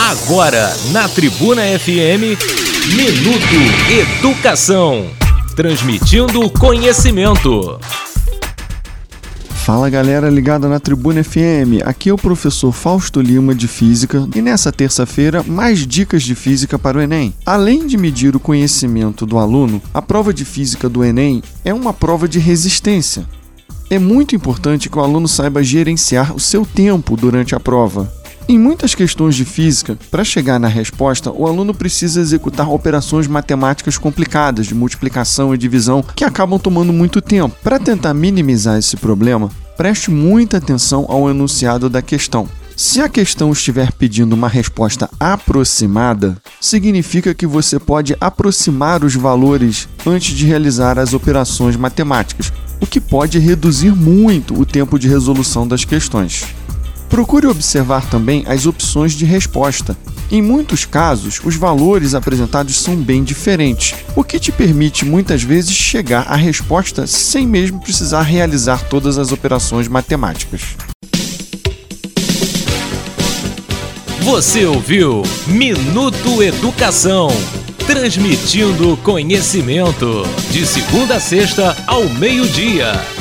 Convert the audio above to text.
Agora, na Tribuna FM, Minuto Educação. Transmitindo conhecimento. Fala galera ligada na Tribuna FM, aqui é o professor Fausto Lima de Física e nessa terça-feira mais dicas de física para o Enem. Além de medir o conhecimento do aluno, a prova de física do Enem é uma prova de resistência. É muito importante que o aluno saiba gerenciar o seu tempo durante a prova. Em muitas questões de física, para chegar na resposta, o aluno precisa executar operações matemáticas complicadas de multiplicação e divisão que acabam tomando muito tempo. Para tentar minimizar esse problema, preste muita atenção ao enunciado da questão. Se a questão estiver pedindo uma resposta aproximada, significa que você pode aproximar os valores antes de realizar as operações matemáticas, o que pode reduzir muito o tempo de resolução das questões. Procure observar também as opções de resposta. Em muitos casos, os valores apresentados são bem diferentes, o que te permite muitas vezes chegar à resposta sem mesmo precisar realizar todas as operações matemáticas. Você ouviu Minuto Educação transmitindo conhecimento de segunda a sexta ao meio-dia.